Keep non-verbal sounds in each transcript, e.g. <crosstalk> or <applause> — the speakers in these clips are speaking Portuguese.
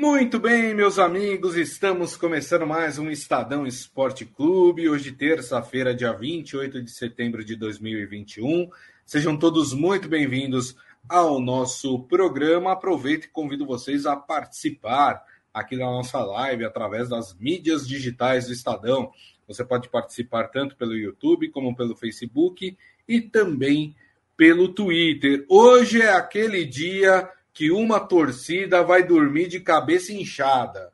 Muito bem, meus amigos, estamos começando mais um Estadão Esporte Clube, hoje terça-feira, dia 28 de setembro de 2021. Sejam todos muito bem-vindos ao nosso programa. Aproveito e convido vocês a participar aqui da nossa live através das mídias digitais do Estadão. Você pode participar tanto pelo YouTube como pelo Facebook e também pelo Twitter. Hoje é aquele dia que uma torcida vai dormir de cabeça inchada.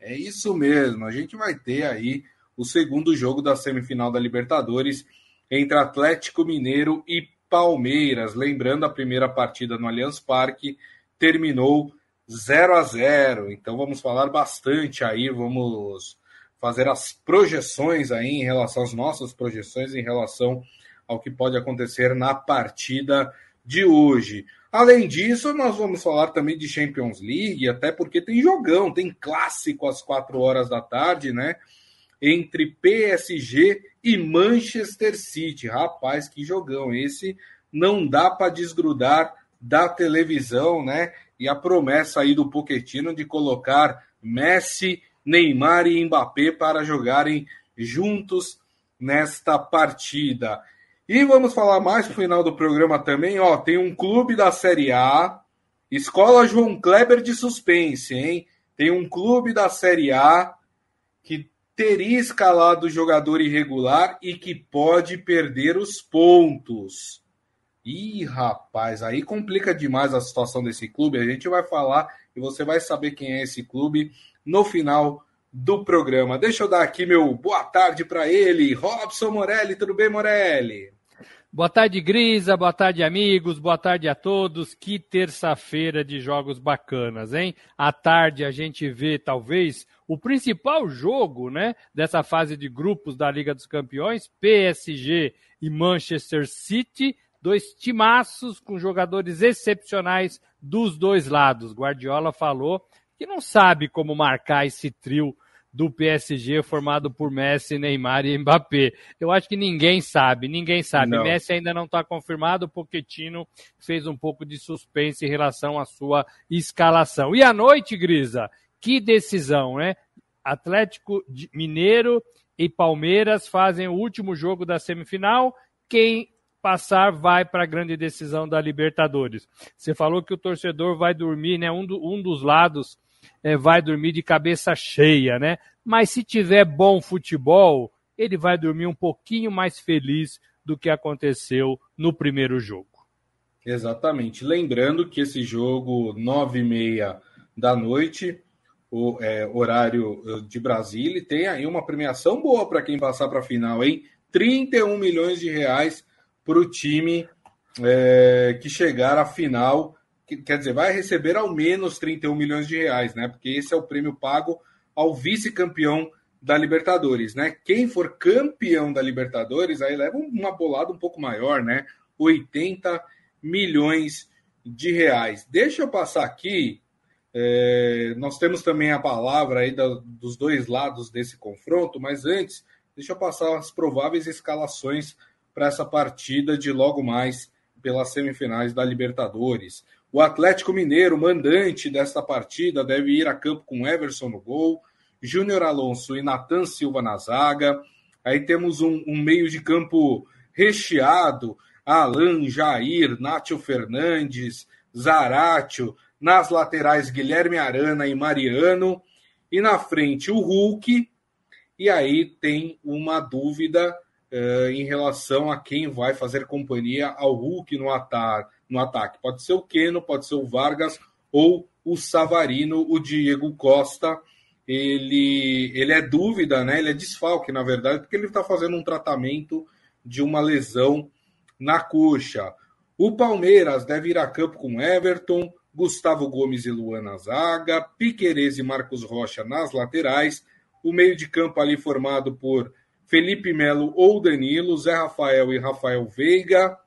É isso mesmo. A gente vai ter aí o segundo jogo da semifinal da Libertadores entre Atlético Mineiro e Palmeiras. Lembrando, a primeira partida no Allianz Parque terminou 0 a 0. Então vamos falar bastante aí, vamos fazer as projeções aí em relação às nossas projeções em relação ao que pode acontecer na partida de hoje. Além disso, nós vamos falar também de Champions League, até porque tem jogão, tem clássico às quatro horas da tarde, né? Entre PSG e Manchester City. Rapaz, que jogão! Esse não dá para desgrudar da televisão, né? E a promessa aí do Pochettino de colocar Messi, Neymar e Mbappé para jogarem juntos nesta partida. E vamos falar mais no final do programa também, ó, tem um clube da Série A, Escola João Kleber de suspense, hein? Tem um clube da Série A que teria escalado jogador irregular e que pode perder os pontos. Ih, rapaz, aí complica demais a situação desse clube. A gente vai falar e você vai saber quem é esse clube no final do programa. Deixa eu dar aqui meu boa tarde para ele, Robson Morelli. Tudo bem, Morelli? Boa tarde, Grisa. Boa tarde, amigos. Boa tarde a todos. Que terça-feira de jogos bacanas, hein? À tarde a gente vê, talvez, o principal jogo, né, dessa fase de grupos da Liga dos Campeões, PSG e Manchester City, dois timaços com jogadores excepcionais dos dois lados. Guardiola falou que não sabe como marcar esse trio do PSG formado por Messi, Neymar e Mbappé. Eu acho que ninguém sabe, ninguém sabe. Não. Messi ainda não está confirmado, o Pochettino fez um pouco de suspense em relação à sua escalação. E à noite, Grisa, que decisão, né? Atlético Mineiro e Palmeiras fazem o último jogo da semifinal. Quem passar vai para a grande decisão da Libertadores. Você falou que o torcedor vai dormir, né? Um, do, um dos lados é, vai dormir de cabeça cheia, né? Mas se tiver bom futebol, ele vai dormir um pouquinho mais feliz do que aconteceu no primeiro jogo. Exatamente. Lembrando que esse jogo, nove e meia da noite, o é, horário eh, de Brasília, tem aí uma premiação boa para quem passar para a final, hein? 31 milhões de reais para o time é, que chegar à final quer dizer, vai receber ao menos 31 milhões de reais, né? Porque esse é o prêmio pago ao vice-campeão da Libertadores, né? Quem for campeão da Libertadores, aí leva uma bolada um pouco maior, né? 80 milhões de reais. Deixa eu passar aqui. É, nós temos também a palavra aí da, dos dois lados desse confronto, mas antes, deixa eu passar as prováveis escalações para essa partida de logo mais pelas semifinais da Libertadores. O Atlético Mineiro, mandante desta partida, deve ir a campo com Everson no gol, Júnior Alonso e Natan Silva na zaga. Aí temos um, um meio de campo recheado: Alan, Jair, Nátio Fernandes, Zaratio. Nas laterais, Guilherme Arana e Mariano. E na frente, o Hulk. E aí tem uma dúvida uh, em relação a quem vai fazer companhia ao Hulk no ataque no ataque. Pode ser o Keno, pode ser o Vargas ou o Savarino, o Diego Costa. Ele, ele é dúvida, né? Ele é desfalque, na verdade, porque ele está fazendo um tratamento de uma lesão na coxa. O Palmeiras deve ir a campo com Everton, Gustavo Gomes e Luana Zaga, Piquerez e Marcos Rocha nas laterais, o meio de campo ali formado por Felipe Melo ou Danilo, Zé Rafael e Rafael Veiga,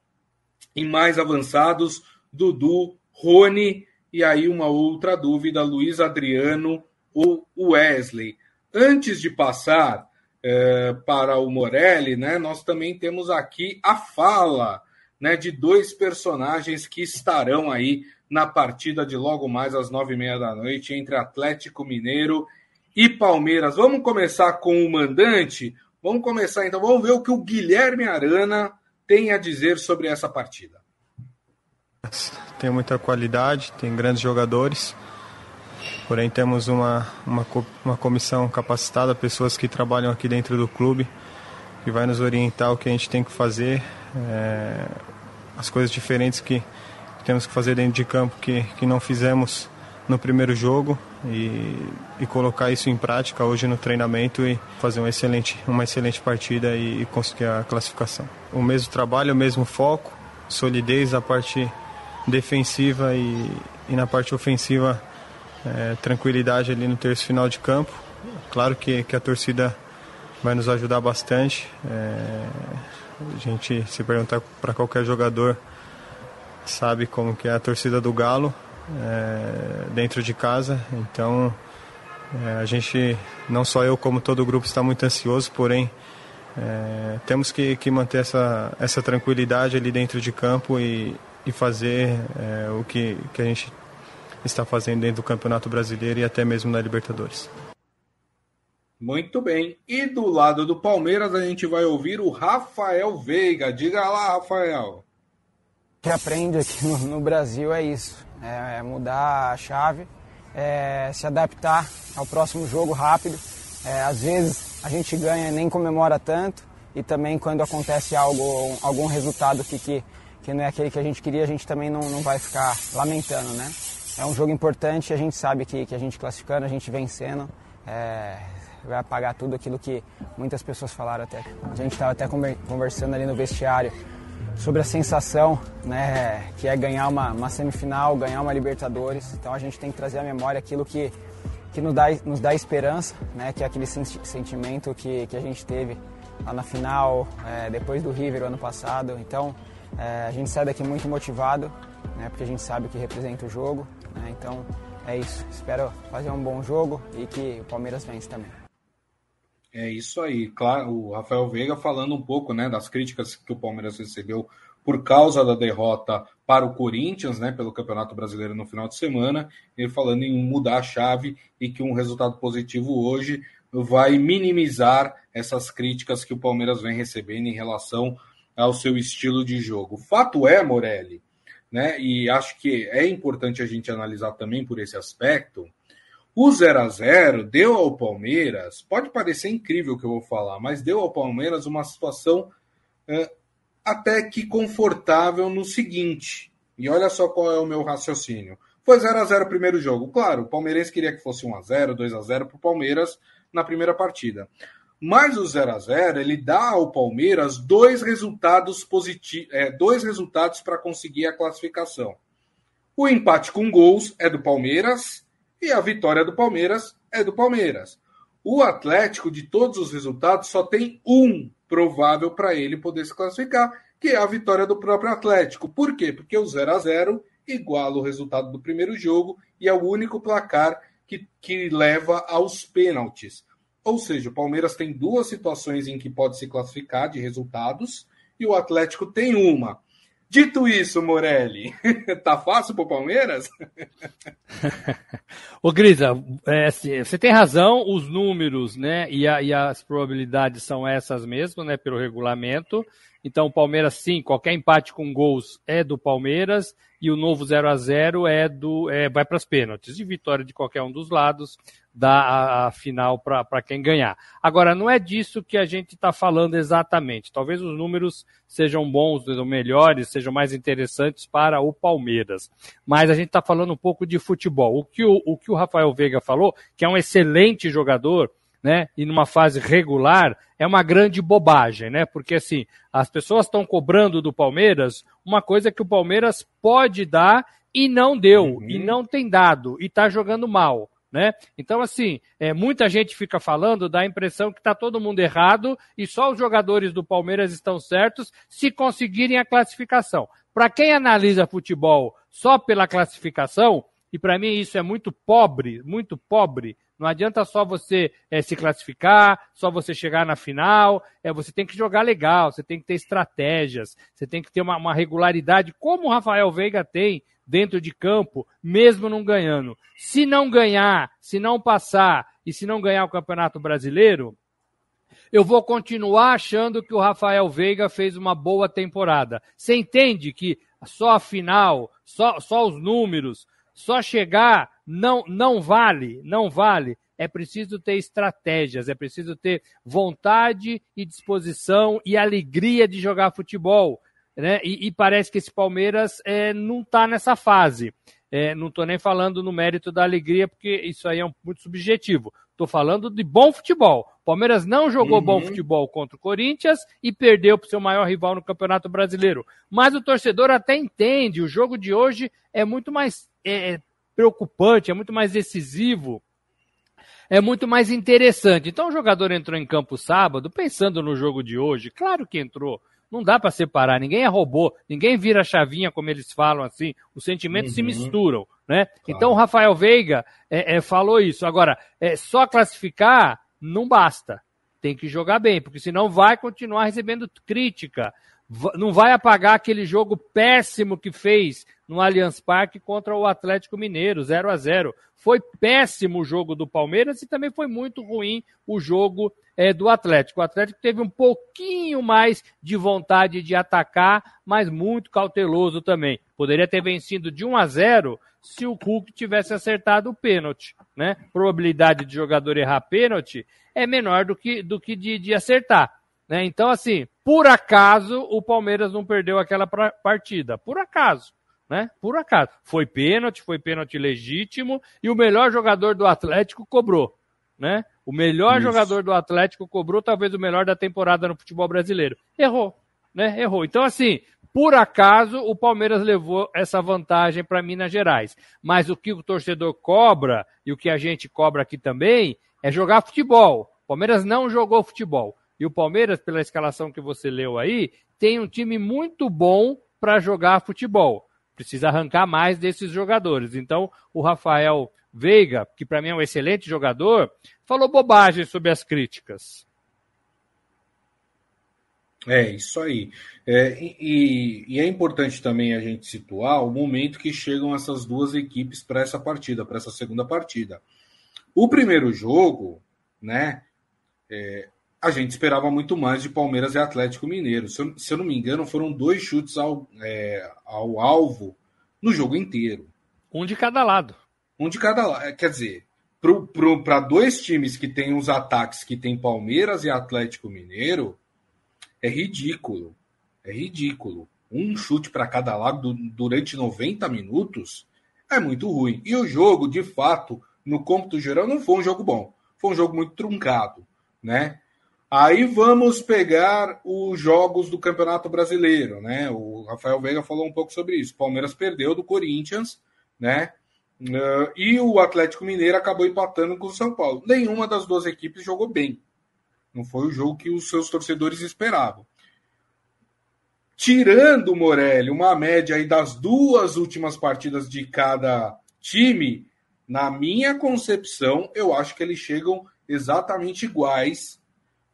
em mais avançados, Dudu, Rony e aí uma outra dúvida, Luiz Adriano ou Wesley. Antes de passar é, para o Morelli, né, nós também temos aqui a fala né, de dois personagens que estarão aí na partida de logo mais às nove e meia da noite entre Atlético Mineiro e Palmeiras. Vamos começar com o mandante. Vamos começar então. Vamos ver o que o Guilherme Arana tem a dizer sobre essa partida. Tem muita qualidade, tem grandes jogadores. Porém, temos uma, uma, uma comissão capacitada, pessoas que trabalham aqui dentro do clube, que vai nos orientar o que a gente tem que fazer, é, as coisas diferentes que, temos que fazer dentro de campo que, que não fizemos no primeiro jogo e, e, colocar isso em prática hoje no treinamento e fazer uma excelente, uma excelente partida e, e conseguir a classificação. O mesmo trabalho, o mesmo foco, solidez a parte defensiva e, e na parte ofensiva é, tranquilidade ali no terço final de campo. Claro que, que a torcida vai nos ajudar bastante. É, a gente, se perguntar para qualquer jogador, sabe como que é a torcida do Galo é, dentro de casa. Então, é, a gente, não só eu, como todo o grupo, está muito ansioso, porém, é, temos que, que manter essa, essa tranquilidade ali dentro de campo e, e fazer é, o que, que a gente está fazendo dentro do Campeonato Brasileiro e até mesmo na Libertadores. Muito bem. E do lado do Palmeiras, a gente vai ouvir o Rafael Veiga. Diga lá, Rafael. Que aprende aqui no, no Brasil é isso: é, é mudar a chave, é se adaptar ao próximo jogo rápido. É, às vezes a gente ganha e nem comemora tanto, e também quando acontece algo, algum resultado que, que, que não é aquele que a gente queria, a gente também não, não vai ficar lamentando, né? É um jogo importante, a gente sabe que, que a gente classificando, a gente vencendo. É, vai apagar tudo aquilo que muitas pessoas falaram até. A gente estava até conversando ali no vestiário sobre a sensação, né, que é ganhar uma, uma, semifinal, ganhar uma Libertadores. Então a gente tem que trazer à memória aquilo que, que nos, dá, nos dá esperança, né, que é aquele sentimento que, que a gente teve lá na final, é, depois do River ano passado. Então é, a gente sai daqui muito motivado, né, porque a gente sabe que representa o jogo. Né, então é isso. Espero fazer um bom jogo e que o Palmeiras vence também. É isso aí. Claro, o Rafael Veiga falando um pouco né, das críticas que o Palmeiras recebeu por causa da derrota para o Corinthians, né, pelo Campeonato Brasileiro no final de semana, ele falando em mudar a chave e que um resultado positivo hoje vai minimizar essas críticas que o Palmeiras vem recebendo em relação ao seu estilo de jogo. Fato é, Morelli, né, e acho que é importante a gente analisar também por esse aspecto, o 0 a 0 deu ao Palmeiras, pode parecer incrível o que eu vou falar, mas deu ao Palmeiras uma situação é, até que confortável no seguinte. E olha só qual é o meu raciocínio. Foi 0 a 0 o primeiro jogo. Claro, o Palmeirense queria que fosse 1 a 0 2 a 0 para o Palmeiras na primeira partida. Mas o 0 a 0 ele dá ao Palmeiras dois resultados positivos, é, dois resultados para conseguir a classificação. O empate com gols é do Palmeiras e a vitória do Palmeiras é do Palmeiras. O Atlético, de todos os resultados, só tem um provável para ele poder se classificar, que é a vitória do próprio Atlético. Por quê? Porque o 0 a 0 iguala o resultado do primeiro jogo e é o único placar que, que leva aos pênaltis. Ou seja, o Palmeiras tem duas situações em que pode se classificar de resultados e o Atlético tem uma. Dito isso, Morelli, <laughs> tá fácil pro Palmeiras? <laughs> Ô, Grisa, é, assim, você tem razão, os números, né, e, a, e, as probabilidades são essas mesmo, né, pelo regulamento. Então, o Palmeiras, sim, qualquer empate com gols é do Palmeiras e o novo 0 a 0 é do é, vai para as pênaltis. E vitória de qualquer um dos lados dá a, a final para quem ganhar. Agora, não é disso que a gente está falando exatamente. Talvez os números sejam bons, ou melhores, sejam mais interessantes para o Palmeiras. Mas a gente está falando um pouco de futebol. O que o, o que o Rafael Veiga falou, que é um excelente jogador, né, e numa fase regular, é uma grande bobagem, né? Porque assim, as pessoas estão cobrando do Palmeiras uma coisa que o Palmeiras pode dar e não deu, uhum. e não tem dado, e está jogando mal. Né? Então, assim, é, muita gente fica falando, dá a impressão que está todo mundo errado e só os jogadores do Palmeiras estão certos se conseguirem a classificação. Para quem analisa futebol só pela classificação, E para mim isso é muito pobre, muito pobre. Não adianta só você é, se classificar, só você chegar na final. É, você tem que jogar legal, você tem que ter estratégias, você tem que ter uma, uma regularidade, como o Rafael Veiga tem dentro de campo, mesmo não ganhando. Se não ganhar, se não passar e se não ganhar o Campeonato Brasileiro, eu vou continuar achando que o Rafael Veiga fez uma boa temporada. Você entende que só a final, só, só os números, só chegar não, não vale, não vale. É preciso ter estratégias, é preciso ter vontade e disposição e alegria de jogar futebol. Né? E, e parece que esse Palmeiras é, não está nessa fase. É, não estou nem falando no mérito da alegria, porque isso aí é um, muito subjetivo. Estou falando de bom futebol. Palmeiras não jogou uhum. bom futebol contra o Corinthians e perdeu para o seu maior rival no Campeonato Brasileiro. Mas o torcedor até entende. O jogo de hoje é muito mais é, é, preocupante, é muito mais decisivo, é muito mais interessante. Então o jogador entrou em campo sábado pensando no jogo de hoje. Claro que entrou. Não dá para separar, ninguém é robô, ninguém vira chavinha, como eles falam assim, os sentimentos uhum. se misturam, né? Claro. Então o Rafael Veiga é, é, falou isso. Agora, é, só classificar não basta, tem que jogar bem, porque senão vai continuar recebendo crítica, não vai apagar aquele jogo péssimo que fez no Allianz Parque contra o Atlético Mineiro, 0 a 0 Foi péssimo o jogo do Palmeiras e também foi muito ruim o jogo é, do Atlético. O Atlético teve um pouquinho mais de vontade de atacar, mas muito cauteloso também. Poderia ter vencido de 1 a 0 se o Hulk tivesse acertado o pênalti, né? Probabilidade de jogador errar pênalti é menor do que, do que de, de acertar. Né? Então, assim, por acaso o Palmeiras não perdeu aquela partida. Por acaso. Né? Por acaso. Foi pênalti, foi pênalti legítimo e o melhor jogador do Atlético cobrou. Né? O melhor Isso. jogador do Atlético cobrou talvez o melhor da temporada no futebol brasileiro. Errou. Né? Errou. Então, assim, por acaso o Palmeiras levou essa vantagem para Minas Gerais. Mas o que o torcedor cobra e o que a gente cobra aqui também é jogar futebol. O Palmeiras não jogou futebol. E o Palmeiras, pela escalação que você leu aí, tem um time muito bom para jogar futebol. Precisa arrancar mais desses jogadores. Então, o Rafael Veiga, que para mim é um excelente jogador, falou bobagem sobre as críticas. É, isso aí. É, e, e, é importante também a gente situar o momento que chegam essas duas equipes para essa partida, para essa segunda partida. O primeiro jogo, né? É, a gente esperava muito mais de Palmeiras e Atlético Mineiro. Se eu, se eu não me engano, foram dois chutes ao, é, ao alvo no jogo inteiro. Um de cada lado. Um de cada lado. É, quer dizer, para dois times que têm os ataques que tem Palmeiras e Atlético Mineiro, é ridículo. É ridículo. Um chute para cada lado durante 90 minutos é muito ruim. E o jogo, de fato, no cômputo geral, não foi um jogo bom. Foi um jogo muito truncado, né? Aí vamos pegar os jogos do Campeonato Brasileiro, né? O Rafael Veiga falou um pouco sobre isso. Palmeiras perdeu do Corinthians, né? Uh, e o Atlético Mineiro acabou empatando com o São Paulo. Nenhuma das duas equipes jogou bem. Não foi o jogo que os seus torcedores esperavam. Tirando Morelli, uma média aí das duas últimas partidas de cada time, na minha concepção, eu acho que eles chegam exatamente iguais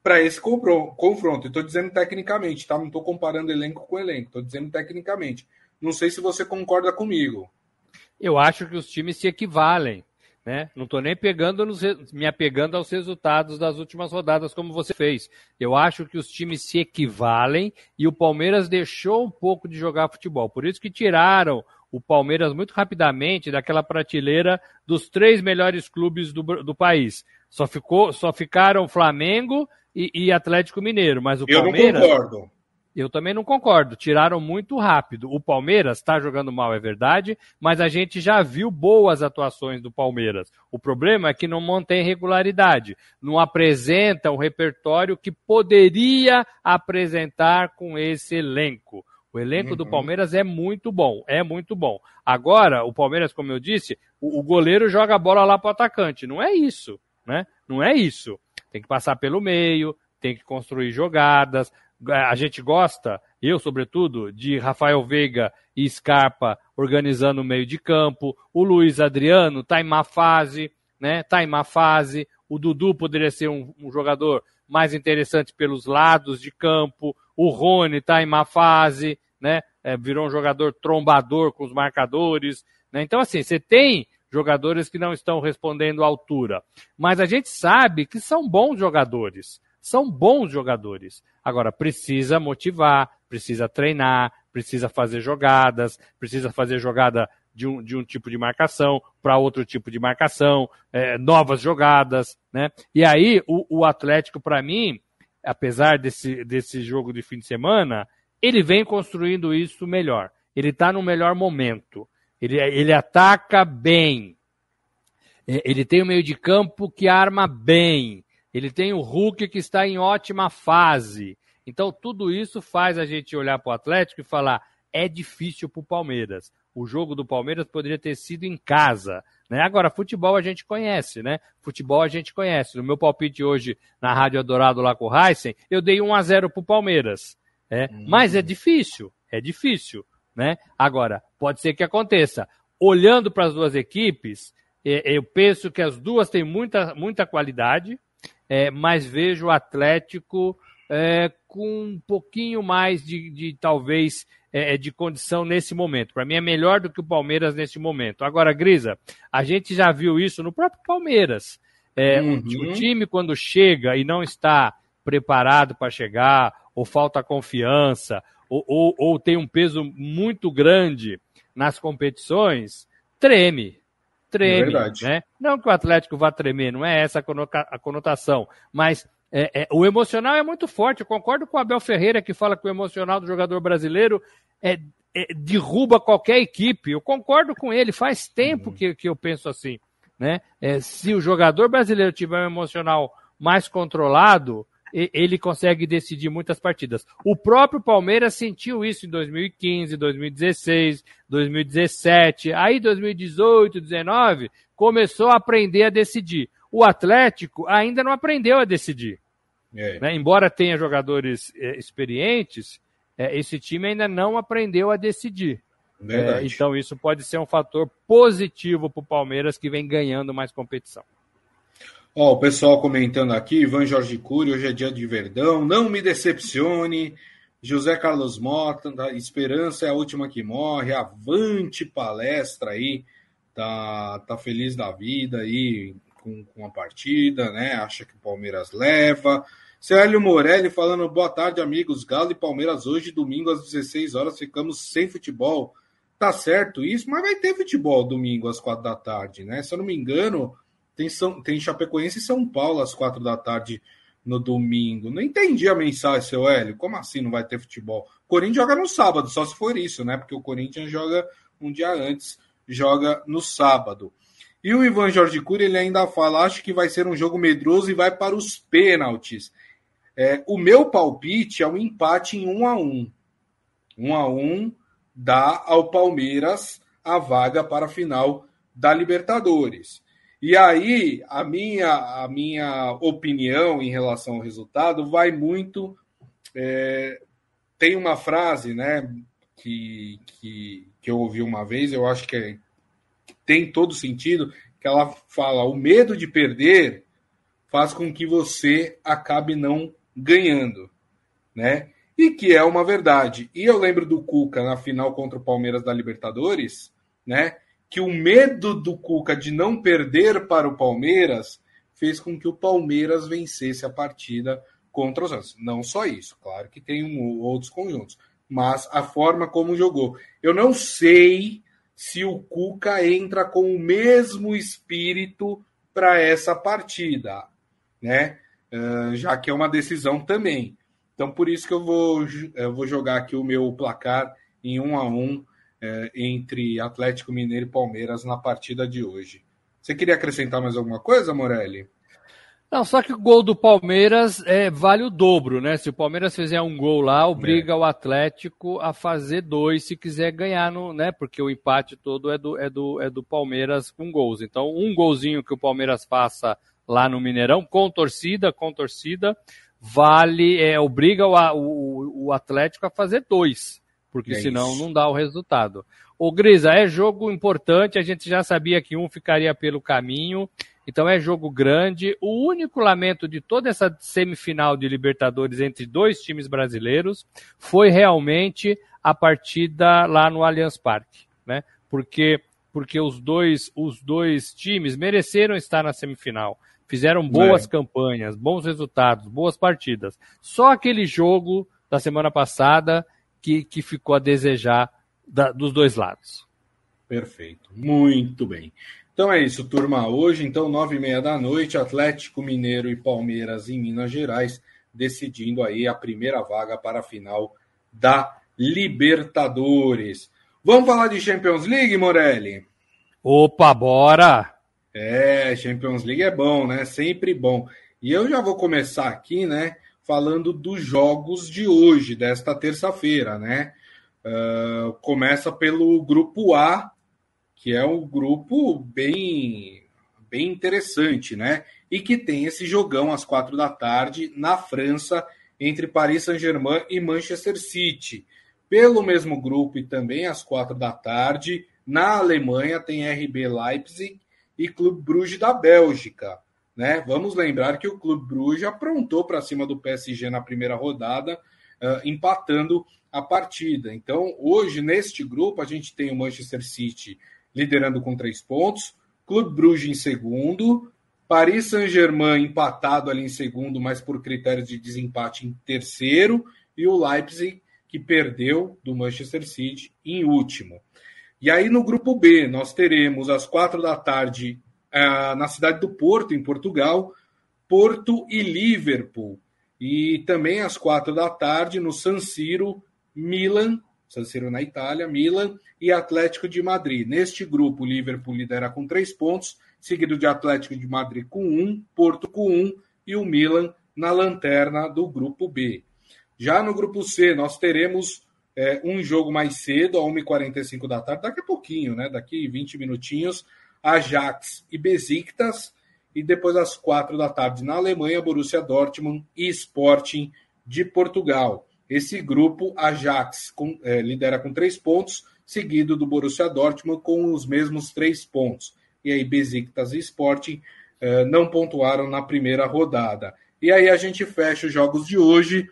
para esse confronto. Estou dizendo tecnicamente, tá? Não estou comparando elenco com elenco, estou dizendo tecnicamente. Não sei se você concorda comigo. Eu acho que os times se equivalem. Né? Não estou nem pegando nos, me apegando aos resultados das últimas rodadas, como você fez. Eu acho que os times se equivalem e o Palmeiras deixou um pouco de jogar futebol. Por isso que tiraram o Palmeiras muito rapidamente daquela prateleira dos três melhores clubes do, do país. Só, ficou, só ficaram Flamengo e, e Atlético Mineiro, mas o eu Palmeiras. Eu não concordo. Eu também não concordo. Tiraram muito rápido. O Palmeiras está jogando mal, é verdade, mas a gente já viu boas atuações do Palmeiras. O problema é que não mantém regularidade, não apresenta o repertório que poderia apresentar com esse elenco. O elenco uhum. do Palmeiras é muito bom, é muito bom. Agora, o Palmeiras, como eu disse, o, o goleiro joga a bola lá para o atacante. Não é isso, né? Não é isso. Tem que passar pelo meio, tem que construir jogadas, a gente gosta, eu sobretudo, de Rafael Veiga e Scarpa organizando o meio de campo, o Luiz Adriano está em má fase, né? Está em má fase, o Dudu poderia ser um, um jogador mais interessante pelos lados de campo, o Rony está em má fase, né? É, virou um jogador trombador com os marcadores, né? Então, assim, você tem jogadores que não estão respondendo à altura, mas a gente sabe que são bons jogadores são bons jogadores. Agora, precisa motivar, precisa treinar, precisa fazer jogadas, precisa fazer jogada de um, de um tipo de marcação para outro tipo de marcação, é, novas jogadas, né? E aí, o, o Atlético, para mim, apesar desse, desse jogo de fim de semana, ele vem construindo isso melhor. Ele está no melhor momento. Ele, ele ataca bem. É, ele tem o meio de campo que arma bem. Ele tem o Hulk que está em ótima fase. Então, tudo isso faz a gente olhar para o Atlético e falar: é difícil para o Palmeiras. O jogo do Palmeiras poderia ter sido em casa. Né? Agora, futebol a gente conhece, né? Futebol a gente conhece. No meu palpite hoje na Rádio Adorado lá com o Heisen, eu dei 1 a 0 para o Palmeiras. Né? Hum. Mas é difícil, é difícil. Né? Agora, pode ser que aconteça. Olhando para as duas equipes, é, eu penso que as duas têm muita, muita qualidade, é, mas vejo o Atlético é, com um pouquinho mais de, de talvez é, é de condição nesse momento. Para mim é melhor do que o Palmeiras nesse momento. Agora, Grisa, a gente já viu isso no próprio Palmeiras. É, uhum. o, o time, quando chega e não está preparado para chegar, ou falta confiança, ou, ou, ou, tem um peso muito grande nas competições, treme treme. É né? Não que o Atlético vá tremer, não é essa a conotação, mas é, é, o emocional é muito forte. Eu concordo com o Abel Ferreira que fala que o emocional do jogador brasileiro é, é derruba qualquer equipe. Eu concordo com ele, faz tempo uhum. que, que eu penso assim. Né? É, se o jogador brasileiro tiver um emocional mais controlado, ele consegue decidir muitas partidas. O próprio Palmeiras sentiu isso em 2015, 2016, 2017, aí 2018, 2019, começou a aprender a decidir. O Atlético ainda não aprendeu a decidir. É. Né? Embora tenha jogadores é, experientes, é, esse time ainda não aprendeu a decidir. É, então isso pode ser um fator positivo para o Palmeiras que vem ganhando mais competição. Ó, o pessoal comentando aqui, Ivan Jorge Cury, hoje é dia de Verdão, não me decepcione. José Carlos Mota? Esperança é a última que morre, avante palestra aí, tá, tá feliz da vida aí com, com a partida, né? Acha que o Palmeiras leva. Célio Morelli falando, boa tarde, amigos. Galo e Palmeiras hoje, domingo, às 16 horas, ficamos sem futebol. Tá certo isso, mas vai ter futebol domingo às quatro da tarde, né? Se eu não me engano, tem, São, tem Chapecoense e São Paulo às quatro da tarde no domingo. Não entendi a mensagem, seu Hélio. Como assim não vai ter futebol? O Corinthians joga no sábado, só se for isso, né? Porque o Corinthians joga um dia antes, joga no sábado. E o Ivan Jorge Cury, ele ainda fala, acho que vai ser um jogo medroso e vai para os pênaltis. É, o meu palpite é um empate em 1 um a 1 um. 1 um a 1 dá ao Palmeiras a vaga para a final da Libertadores. E aí, a minha, a minha opinião em relação ao resultado vai muito. É, tem uma frase né, que, que, que eu ouvi uma vez, eu acho que, é, que tem todo sentido, que ela fala: o medo de perder faz com que você acabe não ganhando, né? E que é uma verdade. E eu lembro do Cuca na final contra o Palmeiras da Libertadores, né? Que o medo do Cuca de não perder para o Palmeiras fez com que o Palmeiras vencesse a partida contra os Santos. Não só isso, claro que tem um, outros conjuntos, mas a forma como jogou. Eu não sei se o Cuca entra com o mesmo espírito para essa partida, né? Uh, já que é uma decisão também. Então, por isso que eu vou, eu vou jogar aqui o meu placar em um a um é, entre Atlético Mineiro e Palmeiras na partida de hoje. Você queria acrescentar mais alguma coisa, Morelli? Não, só que o gol do Palmeiras é, vale o dobro, né? Se o Palmeiras fizer um gol lá, obriga é. o Atlético a fazer dois se quiser ganhar, no, né? Porque o empate todo é do, é, do, é do Palmeiras com gols. Então, um golzinho que o Palmeiras faça lá no Mineirão, com torcida, com torcida, vale, é, obriga o, o, o Atlético a fazer dois, porque é senão isso. não dá o resultado. O Grisa, é jogo importante, a gente já sabia que um ficaria pelo caminho, então é jogo grande. O único lamento de toda essa semifinal de Libertadores entre dois times brasileiros foi realmente a partida lá no Allianz Parque, né? Porque porque os dois os dois times mereceram estar na semifinal. Fizeram boas é. campanhas, bons resultados, boas partidas. Só aquele jogo da semana passada que, que ficou a desejar da, dos dois lados. Perfeito. Muito bem. Então é isso, turma. Hoje, então, nove e meia da noite, Atlético Mineiro e Palmeiras em Minas Gerais, decidindo aí a primeira vaga para a final da Libertadores. Vamos falar de Champions League, Morelli? Opa, bora! É, Champions League é bom, né? Sempre bom. E eu já vou começar aqui, né? Falando dos jogos de hoje, desta terça-feira, né? Uh, começa pelo grupo A, que é um grupo bem, bem interessante, né? E que tem esse jogão às quatro da tarde na França entre Paris Saint-Germain e Manchester City. Pelo mesmo grupo e também às quatro da tarde, na Alemanha tem RB Leipzig e Clube Bruges da Bélgica. Né? Vamos lembrar que o Clube Bruges aprontou para cima do PSG na primeira rodada, uh, empatando a partida. Então, hoje, neste grupo, a gente tem o Manchester City liderando com três pontos, Clube Bruges em segundo, Paris Saint-Germain empatado ali em segundo, mas por critérios de desempate em terceiro, e o Leipzig, que perdeu do Manchester City em último. E aí no grupo B, nós teremos às quatro da tarde uh, na cidade do Porto, em Portugal, Porto e Liverpool. E também às quatro da tarde no San Siro, Milan San Siro na Itália, Milan e Atlético de Madrid. Neste grupo, o Liverpool lidera com três pontos, seguido de Atlético de Madrid com um, Porto com um e o Milan na lanterna do grupo B. Já no grupo C, nós teremos é, um jogo mais cedo, a 1h45 da tarde, daqui a pouquinho, né? Daqui 20 minutinhos, Ajax e Besiktas. E depois às quatro da tarde na Alemanha, Borussia Dortmund e Sporting de Portugal. Esse grupo, Ajax com, é, lidera com três pontos, seguido do Borussia Dortmund com os mesmos três pontos. E aí Besiktas e Sporting é, não pontuaram na primeira rodada. E aí a gente fecha os jogos de hoje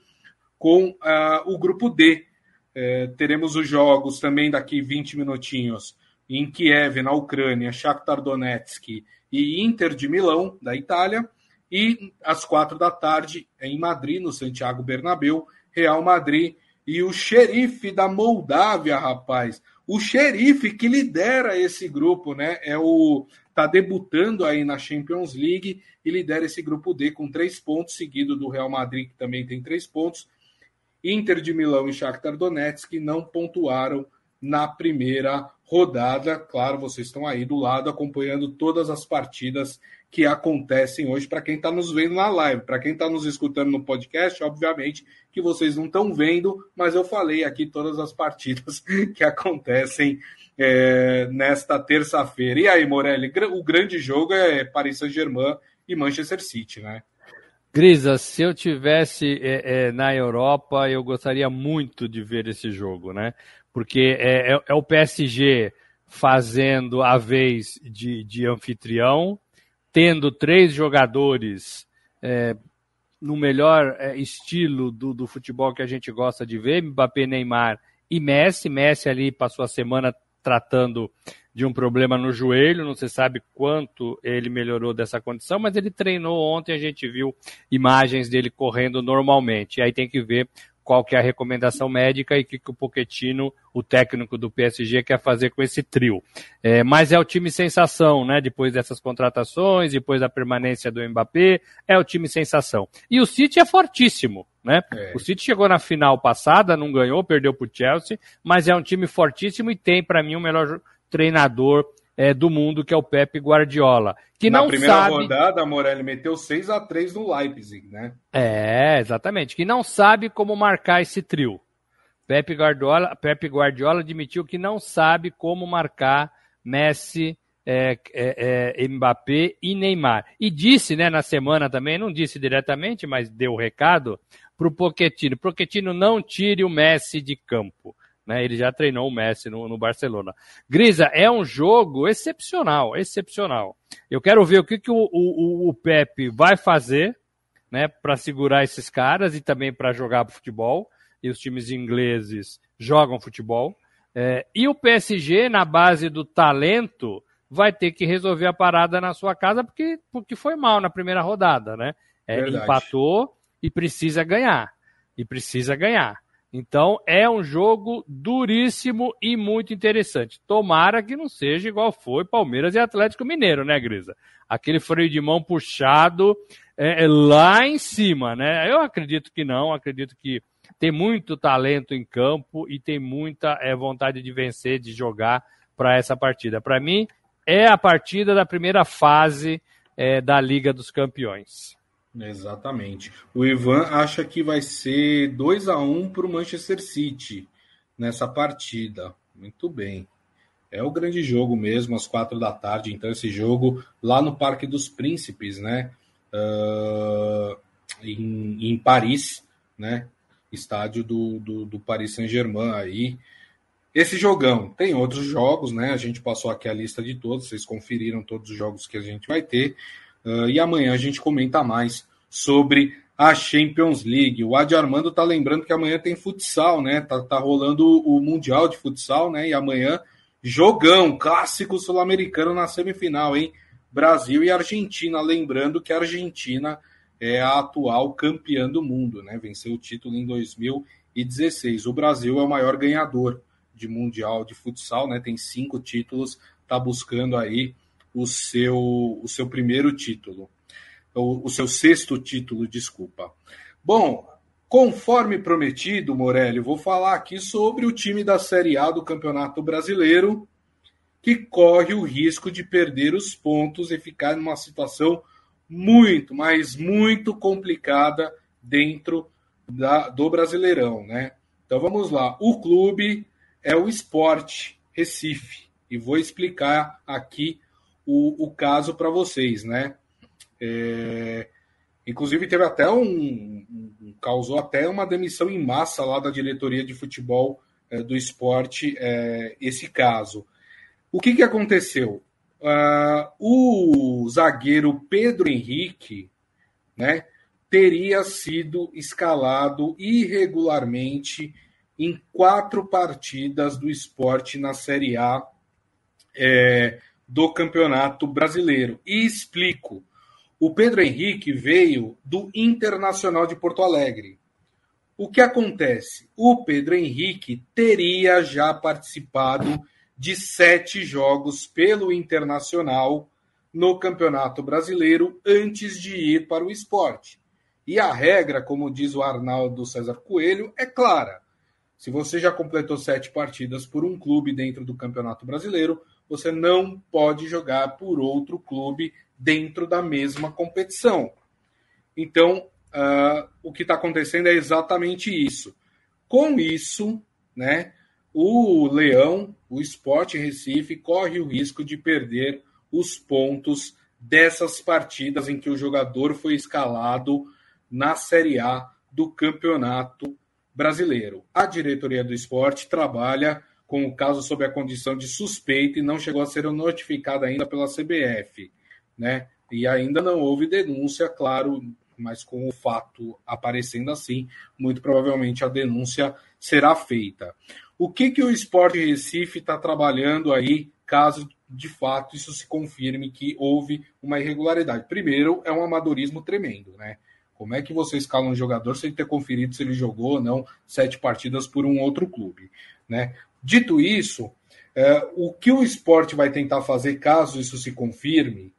com ah, o grupo D. É, teremos os jogos também daqui 20 minutinhos em Kiev, na Ucrânia, Shakhtar Donetsk e Inter de Milão, da Itália. E às quatro da tarde, em Madrid, no Santiago Bernabéu, Real Madrid e o xerife da Moldávia, rapaz. O xerife que lidera esse grupo, né? É o. tá debutando aí na Champions League e lidera esse grupo D com três pontos, seguido do Real Madrid, que também tem três pontos. Inter de Milão e Shakhtar Donetsk não pontuaram na primeira rodada. Claro, vocês estão aí do lado acompanhando todas as partidas que acontecem hoje para quem está nos vendo na live. Para quem está nos escutando no podcast, obviamente que vocês não estão vendo, mas eu falei aqui todas as partidas <laughs> que acontecem é, nesta terça-feira. E aí, Morelli, o grande jogo é Paris Saint-Germain e Manchester City, né? Grisa, se eu tivesse é, é, na Europa, eu gostaria muito de ver esse jogo, né? Porque é, é, é o PSG fazendo a vez de, de anfitrião, tendo três jogadores é, no melhor é, estilo do, do, futebol que a gente gosta de ver, Mbappé, Neymar e Messi. Messi ali passou a semana tratando de um problema no joelho, não se sabe quanto ele melhorou dessa condição, mas ele treinou ontem, a gente viu imagens dele correndo normalmente. E aí tem que ver qual que é a recomendação médica e o que, que o Pochettino, o técnico do PSG, quer fazer com esse trio. É, mas é o time sensação, né? Depois dessas contratações, depois da permanência do Mbappé, é o time sensação. E o City é fortíssimo, né? É. O City chegou na final passada, não ganhou, perdeu para o Chelsea, mas é um time fortíssimo e tem, para mim, o melhor treinador é, do mundo, que é o Pepe Guardiola. Que Na não primeira sabe... rodada, Morelli meteu 6 a 3 no Leipzig, né? É, exatamente. Que não sabe como marcar esse trio. Pepe Guardiola, Pepe Guardiola admitiu que não sabe como marcar Messi, é, é, é, Mbappé e Neymar. E disse, né, na semana também, não disse diretamente, mas deu o recado para o Pochettino. Pochettino não tire o Messi de campo. Né? Ele já treinou o Messi no, no, Barcelona. Grisa, é um jogo excepcional, excepcional. Eu quero ver o que, que o, o, o Pepe vai fazer né, para segurar esses caras e também para jogar futebol. E os times ingleses jogam futebol. É, e o PSG, na base do talento, vai ter que resolver a parada na sua casa porque, porque foi mal na primeira rodada, né? É, empatou e precisa ganhar. E precisa ganhar. Então é um jogo duríssimo e muito interessante. Tomara que não seja igual foi Palmeiras e Atlético Mineiro, né, Grisa? Aquele freio de mão puxado é, é lá em cima, né? Eu acredito que não, acredito que tem muito talento em campo e tem muita é, vontade de vencer, de jogar para essa partida. Para mim, é a partida da primeira fase é, da Liga dos Campeões. Exatamente. O Ivan acha que vai ser 2 a 1 para o Manchester City nessa partida. Muito bem. É o grande jogo mesmo, às quatro da tarde. Então, esse jogo lá no Parque dos Príncipes, né? Uh, em, em, Paris, né? Estádio do, do, do Paris Saint-Germain aí. Esse jogão tem outros jogos, né? A gente passou aqui a lista de todos, vocês conferiram todos os jogos que a gente vai ter. Uh, e amanhã a gente comenta mais sobre a Champions League. O Adi Armando está lembrando que amanhã tem futsal, né? Tá, tá rolando o Mundial de Futsal, né? E amanhã, jogão, clássico sul-americano na semifinal, hein? Brasil e Argentina. Lembrando que a Argentina é a atual campeã do mundo, né? Venceu o título em 2016. O Brasil é o maior ganhador de Mundial de Futsal, né? Tem cinco títulos, está buscando aí o seu, o seu primeiro título, o, o seu sexto título, desculpa. Bom, conforme prometido, Morelli, vou falar aqui sobre o time da Série A do Campeonato Brasileiro, que corre o risco de perder os pontos e ficar numa situação muito, mas muito complicada dentro da, do Brasileirão, né? Então vamos lá. O clube é o Esporte Recife. E vou explicar aqui o, o caso para vocês, né? É, inclusive teve até um, um, causou até uma demissão em massa lá da diretoria de futebol é, do esporte é, esse caso. O que, que aconteceu? Uh, o zagueiro Pedro Henrique, né, teria sido escalado irregularmente em quatro partidas do esporte na Série A é, do Campeonato Brasileiro. E explico. O Pedro Henrique veio do Internacional de Porto Alegre. O que acontece? O Pedro Henrique teria já participado de sete jogos pelo Internacional no Campeonato Brasileiro antes de ir para o esporte. E a regra, como diz o Arnaldo César Coelho, é clara. Se você já completou sete partidas por um clube dentro do Campeonato Brasileiro, você não pode jogar por outro clube dentro da mesma competição. Então, uh, o que está acontecendo é exatamente isso. Com isso, né, o Leão, o Esporte Recife, corre o risco de perder os pontos dessas partidas em que o jogador foi escalado na Série A do Campeonato brasileiro. A diretoria do esporte trabalha com o caso sob a condição de suspeita e não chegou a ser notificada ainda pela CBF, né? E ainda não houve denúncia, claro, mas com o fato aparecendo assim, muito provavelmente a denúncia será feita. O que, que o Esporte Recife está trabalhando aí, caso de fato isso se confirme que houve uma irregularidade? Primeiro, é um amadorismo tremendo, né? Como é que você escala um jogador sem ter conferido se ele jogou ou não sete partidas por um outro clube? Né? Dito isso, é, o que o esporte vai tentar fazer, caso isso se confirme,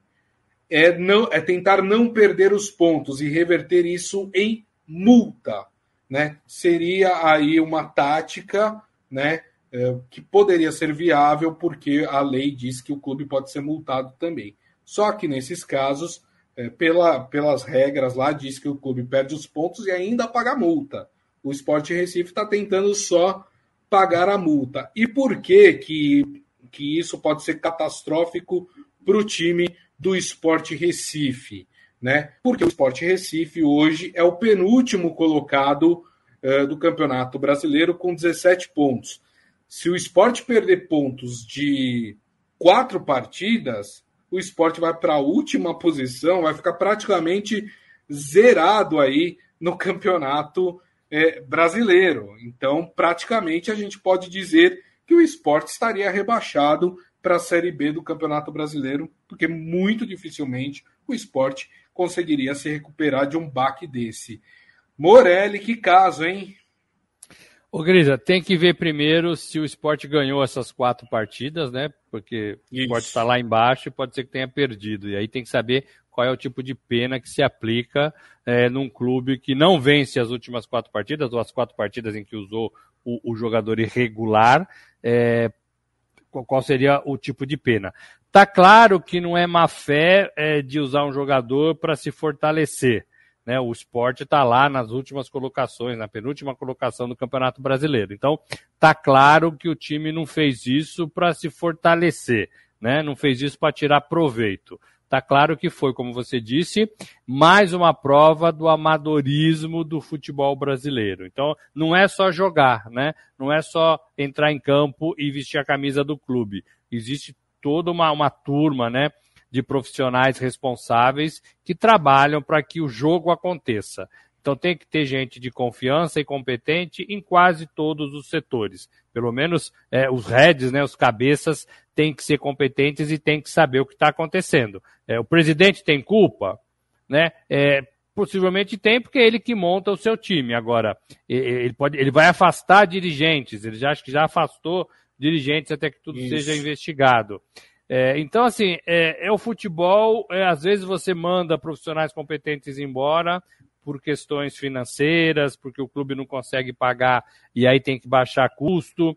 é, não, é tentar não perder os pontos e reverter isso em multa. Né? Seria aí uma tática né, é, que poderia ser viável, porque a lei diz que o clube pode ser multado também. Só que nesses casos é, pela, pelas regras lá, diz que o clube perde os pontos e ainda paga multa. O Esporte Recife está tentando só pagar a multa. E por que, que, que isso pode ser catastrófico para o time do Esporte Recife, né? Porque o Esporte Recife hoje é o penúltimo colocado uh, do Campeonato Brasileiro com 17 pontos. Se o esporte perder pontos de quatro partidas, o esporte vai para a última posição, vai ficar praticamente zerado aí no campeonato é, brasileiro. Então, praticamente, a gente pode dizer que o esporte estaria rebaixado para a Série B do Campeonato Brasileiro, porque muito dificilmente o esporte conseguiria se recuperar de um baque desse. Morelli, que caso, hein? Ô, Grisa, tem que ver primeiro se o esporte ganhou essas quatro partidas, né? Porque Isso. o esporte está lá embaixo e pode ser que tenha perdido. E aí tem que saber qual é o tipo de pena que se aplica é, num clube que não vence as últimas quatro partidas, ou as quatro partidas em que usou o, o jogador irregular, é, qual seria o tipo de pena. Tá claro que não é má fé é, de usar um jogador para se fortalecer né? O esporte está lá nas últimas colocações, na penúltima colocação do Campeonato Brasileiro. Então, tá claro que o time não fez isso para se fortalecer, né? Não fez isso para tirar proveito. Tá claro que foi, como você disse, mais uma prova do amadorismo do futebol brasileiro. Então, não é só jogar, né? Não é só entrar em campo e vestir a camisa do clube. Existe toda uma, uma turma, né? De profissionais responsáveis que trabalham para que o jogo aconteça. Então tem que ter gente de confiança e competente em quase todos os setores. Pelo menos é, os heads, né, os cabeças, têm que ser competentes e têm que saber o que está acontecendo. É, o presidente tem culpa? Né? É, possivelmente tem, porque é ele que monta o seu time. Agora, ele, pode, ele vai afastar dirigentes, ele já acho que já afastou dirigentes até que tudo Isso. seja investigado. É, então, assim, é, é, o futebol, é, às vezes você manda profissionais competentes embora por questões financeiras, porque o clube não consegue pagar e aí tem que baixar custo.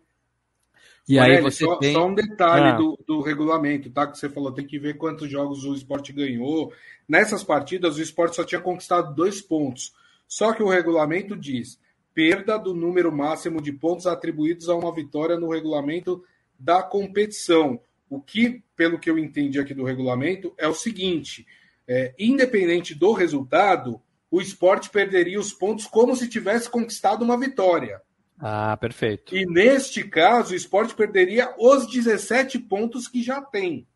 E aí você só, tem... só um detalhe ah. do, do regulamento, tá? Que você falou, tem que ver quantos jogos o esporte ganhou. Nessas partidas, o esporte só tinha conquistado dois pontos. Só que o regulamento diz perda do número máximo de pontos atribuídos a uma vitória no regulamento da competição. O que, pelo que eu entendi aqui do regulamento, é o seguinte: é, independente do resultado, o esporte perderia os pontos como se tivesse conquistado uma vitória. Ah, perfeito. E neste caso, o esporte perderia os 17 pontos que já tem.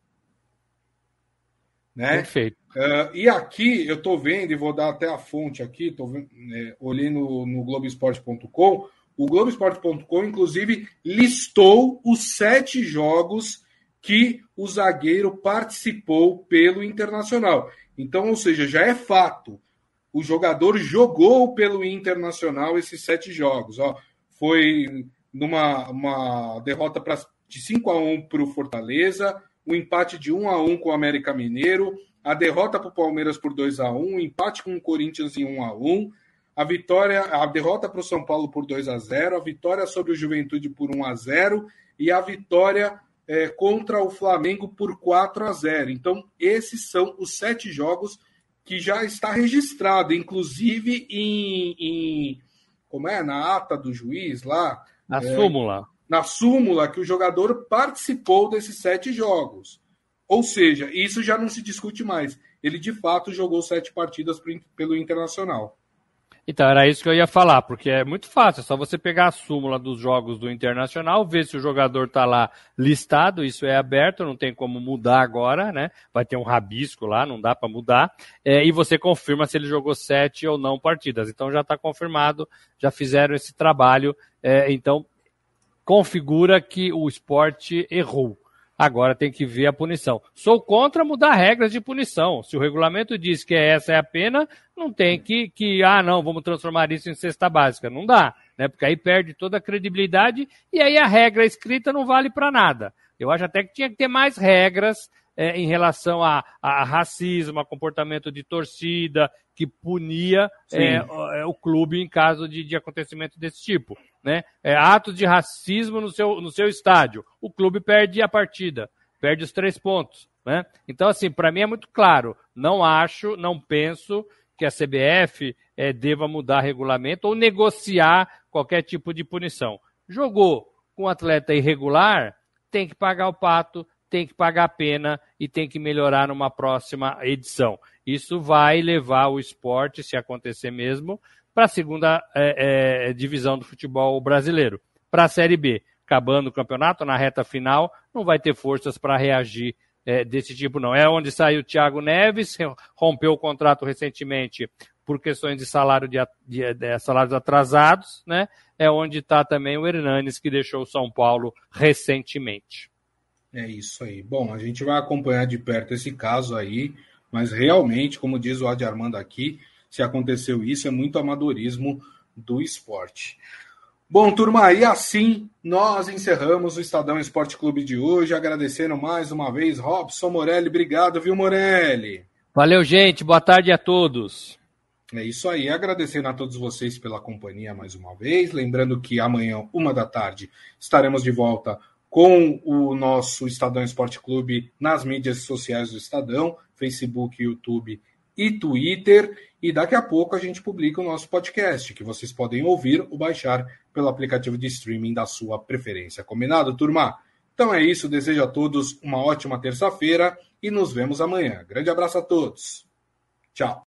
Né? Perfeito. Uh, e aqui eu estou vendo, e vou dar até a fonte aqui, tô vendo, é, olhei no, no Globoesporte.com. O Globoesporte.com, inclusive, listou os sete jogos que o zagueiro participou pelo Internacional. Então, ou seja, já é fato. O jogador jogou pelo Internacional esses sete jogos. Ó, foi numa uma derrota pra, de 5 a 1 para o Fortaleza, um empate de 1 a 1 com o América Mineiro, a derrota para o Palmeiras por 2 a 1 um empate com o Corinthians em 1 a 1 a vitória, a derrota para o São Paulo por 2 a 0 a vitória sobre o Juventude por 1 a 0 e a vitória é, contra o Flamengo por 4 a 0. Então, esses são os sete jogos que já está registrado, inclusive em, em como é, na ata do juiz lá. Na é, súmula. Na súmula que o jogador participou desses sete jogos. Ou seja, isso já não se discute mais. Ele de fato jogou sete partidas pelo Internacional. Então, era isso que eu ia falar, porque é muito fácil, é só você pegar a súmula dos jogos do Internacional, ver se o jogador está lá listado, isso é aberto, não tem como mudar agora, né? Vai ter um rabisco lá, não dá para mudar, é, e você confirma se ele jogou sete ou não partidas. Então já está confirmado, já fizeram esse trabalho, é, então configura que o esporte errou. Agora tem que ver a punição. Sou contra mudar regras de punição. Se o regulamento diz que essa é a pena, não tem que, que ah, não, vamos transformar isso em cesta básica. Não dá, né? Porque aí perde toda a credibilidade e aí a regra escrita não vale para nada. Eu acho até que tinha que ter mais regras é, em relação a, a, racismo, a comportamento de torcida, que punia é, é, o clube em caso de, de acontecimento desse tipo. Né? É, atos de racismo no seu, no seu estádio. O clube perde a partida, perde os três pontos. Né? Então, assim, para mim é muito claro. Não acho, não penso que a CBF é, deva mudar regulamento ou negociar qualquer tipo de punição. Jogou com um atleta irregular, tem que pagar o pato, tem que pagar a pena e tem que melhorar numa próxima edição. Isso vai levar o esporte, se acontecer mesmo, para a segunda é, é, divisão do futebol brasileiro. Para a Série B, acabando o campeonato, na reta final, não vai ter forças para reagir é, desse tipo, não. É onde saiu o Thiago Neves, rompeu o contrato recentemente por questões de salário de, de, de salários atrasados, né? É onde está também o Hernanes, que deixou o São Paulo recentemente. É isso aí. Bom, a gente vai acompanhar de perto esse caso aí, mas realmente, como diz o Adi Armando aqui, se aconteceu isso, é muito amadorismo do esporte. Bom, turma, e assim nós encerramos o Estadão Esporte Clube de hoje, agradecendo mais uma vez Robson Morelli. Obrigado, viu, Morelli? Valeu, gente. Boa tarde a todos. É isso aí, agradecendo a todos vocês pela companhia mais uma vez. Lembrando que amanhã, uma da tarde, estaremos de volta com o nosso Estadão Esporte Clube nas mídias sociais do Estadão, Facebook, YouTube e Twitter. E daqui a pouco a gente publica o nosso podcast, que vocês podem ouvir ou baixar pelo aplicativo de streaming da sua preferência. Combinado, turma? Então é isso, desejo a todos uma ótima terça-feira e nos vemos amanhã. Grande abraço a todos. Tchau.